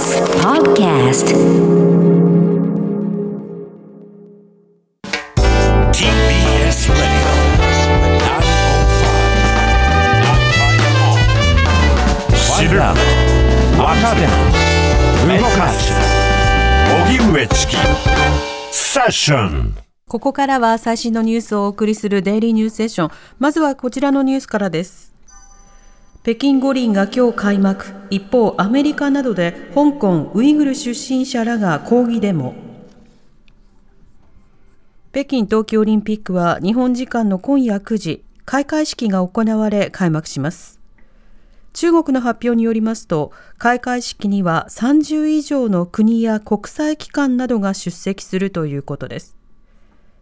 TBS Podcast. TBS Radio 動かす荻上チキセッションここからは最新のニュースをお送りするデイリーニュースセッション。まずはこちらのニュースからです。北京五輪が今日開幕。一方、アメリカなどで香港ウイグル出身者らが抗議デモ。北京冬季オリンピックは日本時間の今夜9時、開会式が行われ開幕します。中国の発表によりますと、開会式には30以上の国や国際機関などが出席するということです。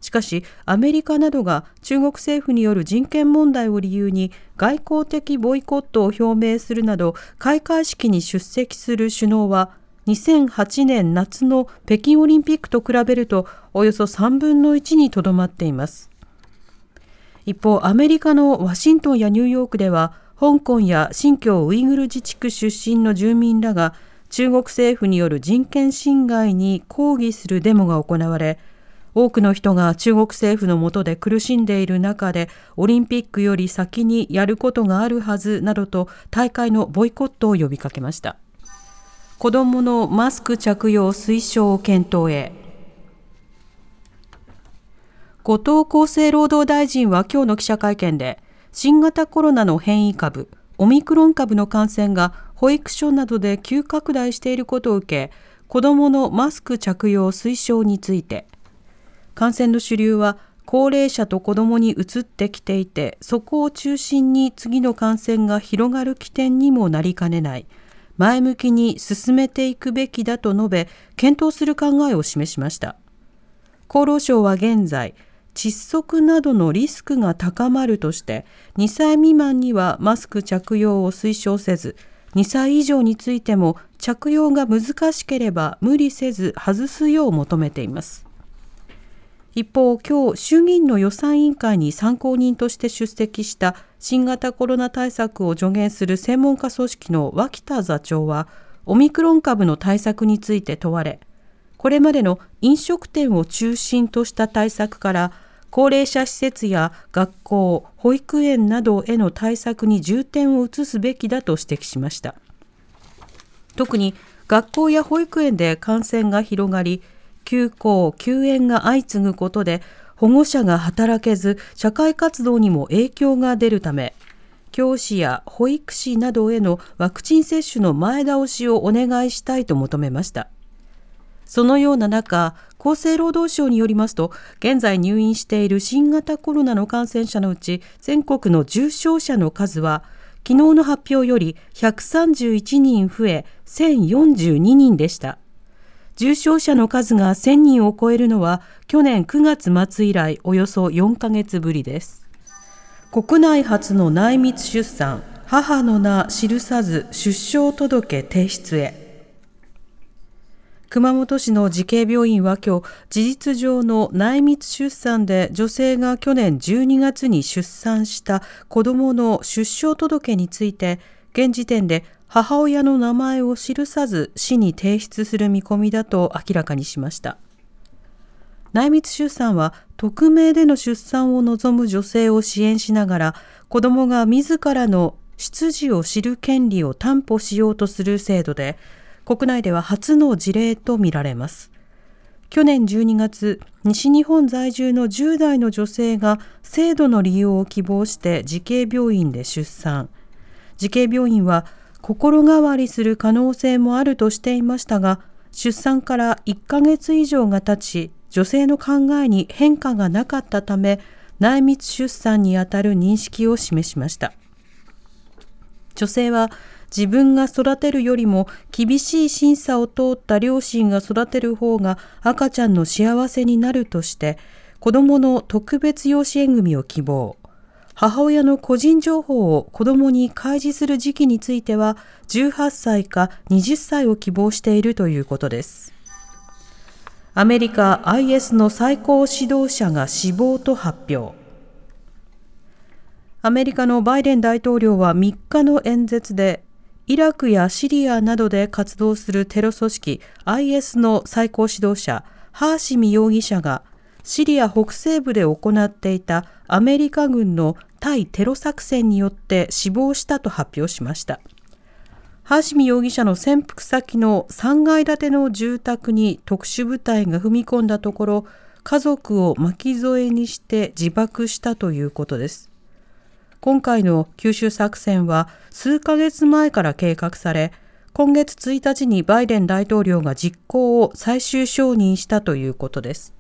しかし、アメリカなどが中国政府による人権問題を理由に外交的ボイコットを表明するなど、開会式に出席する首脳は、2008年夏の北京オリンピックと比べると、およそ3分の1にとどまっています。一方、アメリカのワシントンやニューヨークでは、香港や新疆ウイグル自治区出身の住民らが中国政府による人権侵害に抗議するデモが行われ、多くの人が中国政府の下で苦しんでいる中でオリンピックより先にやることがあるはずなどと大会のボイコットを呼びかけました。子どものマスク着用推奨を検討へ。後藤厚生労働大臣は今日の記者会見で、新型コロナの変異株、オミクロン株の感染が保育所などで急拡大していることを受け、子どものマスク着用推奨について、感染の主流は高齢者と子どもに移ってきていて、そこを中心に次の感染が広がる起点にもなりかねない。前向きに進めていくべきだと述べ、検討する考えを示しました。厚労省は現在、窒息などのリスクが高まるとして、2歳未満にはマスク着用を推奨せず、2歳以上についても着用が難しければ無理せず外すよう求めています。一方、今日衆議院の予算委員会に参考人として出席した新型コロナ対策を助言する専門家組織の脇田座長は、オミクロン株の対策について問われ、これまでの飲食店を中心とした対策から、高齢者施設や学校、保育園などへの対策に重点を移すべきだと指摘しました。特に学校や保育園で感染が広がり、休校・休園が相次ぐことで保護者が働けず社会活動にも影響が出るため教師や保育士などへのワクチン接種の前倒しをお願いしたいと求めました。そのような中厚生労働省によりますと現在入院している新型コロナの感染者のうち全国の重症者の数は昨日の発表より131人増え1042人でした。重症者の数が1000人を超えるのは去年9月末以来およそ4ヶ月ぶりです。国内初の内密出産、母の名記さず出生届提出へ。熊本市の慈恵病院は今日、事実上の内密出産で女性が去年12月に出産した子供の出生届について、現時点で母親の名前を記さず市に提出する見込みだと明らかにしました。内密出産は匿名での出産を望む女性を支援しながら子どもが自らの出自を知る権利を担保しようとする制度で国内では初の事例とみられます。去年12月、西日本在住の10代の女性が制度の利用を希望して慈恵病院で出産。慈恵病院は心変わりする可能性もあるとしていましたが、出産から1ヶ月以上が経ち、女性の考えに変化がなかったため、内密出産にあたる認識を示しました。女性は自分が育てるよりも厳しい審査を通った両親が育てる方が赤ちゃんの幸せになるとして、子供の特別養子縁組を希望。母親の個人情報を子供に開示する時期については18歳か20歳を希望しているということです。アメリカ IS の最高指導者が死亡と発表。アメリカのバイデン大統領は3日の演説でイラクやシリアなどで活動するテロ組織 IS の最高指導者ハーシミ容疑者がシリア北西部で行っていたアメリカ軍の対テロ作戦によって死亡したと発表しました。ハーシミ容疑者の潜伏先の3階建ての住宅に特殊部隊が踏み込んだところ、家族を巻き添えにして自爆したということです。今回の九州作戦は数ヶ月前から計画され、今月1日にバイデン大統領が実行を最終承認したということです。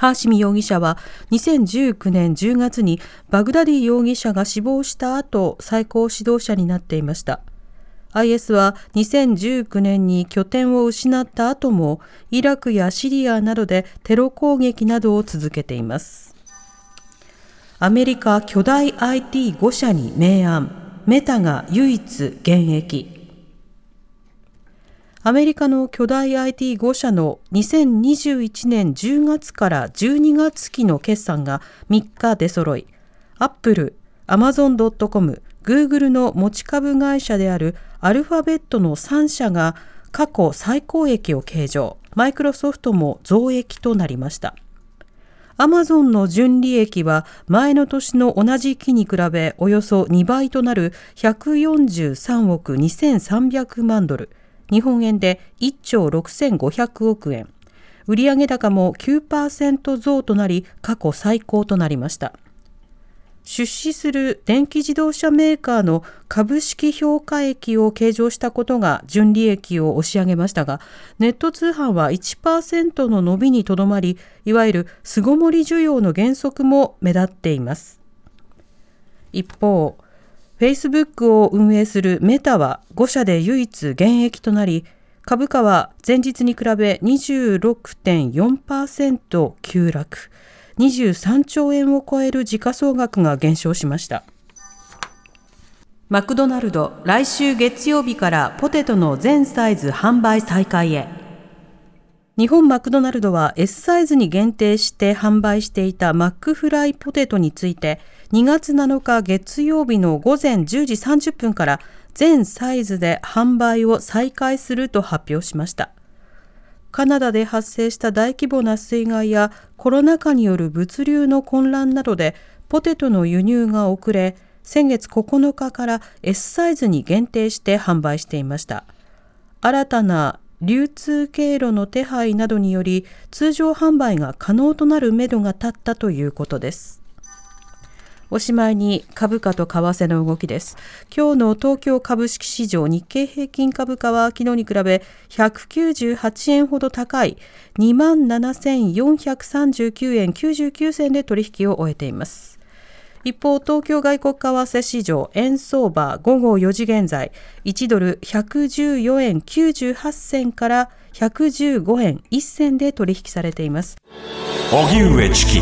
ハーシミ容疑者は2019年10月にバグダディ容疑者が死亡した後最高指導者になっていました。IS は2019年に拠点を失った後もイラクやシリアなどでテロ攻撃などを続けています。アメリカ巨大 IT5 社に明暗、メタが唯一現役。アメリカの巨大 IT5 社の2021年10月から12月期の決算が3日出揃い、アップル、アマゾン .com、グーグルの持ち株会社であるアルファベットの3社が過去最高益を計上、マイクロソフトも増益となりました。アマゾンの純利益は前の年の同じ期に比べおよそ2倍となる143億2300万ドル、日本円で1兆6500億円。売上高も9%増となり過去最高となりました。出資する電気自動車メーカーの株式評価益を計上したことが純利益を押し上げましたが、ネット通販は1%の伸びにとどまり、いわゆる巣ごもり需要の減速も目立っています。一方、Facebook を運営するメタは5社で唯一減益となり、株価は前日に比べ26.4%急落、23兆円を超える時価総額が減少しました。マクドナルド、来週月曜日からポテトの全サイズ販売再開へ。日本マクドナルドは S サイズに限定して販売していたマックフライポテトについて、2月7日月曜日の午前10時30分から全サイズで販売を再開すると発表しました。カナダで発生した大規模な水害やコロナ禍による物流の混乱などでポテトの輸入が遅れ、先月9日から S サイズに限定して販売していました。新たな流通経路の手配などにより通常販売が可能となるめどが立ったということです。おしまいに株価と為替の動きです。今日の東京株式市場日経平均株価は昨日に比べ198円ほど高い27,439円99銭で取引を終えています。一方、東京外国為替市場円相場午後4時現在、1ドル114円98銭から115円1銭で取引されています。荻上チキ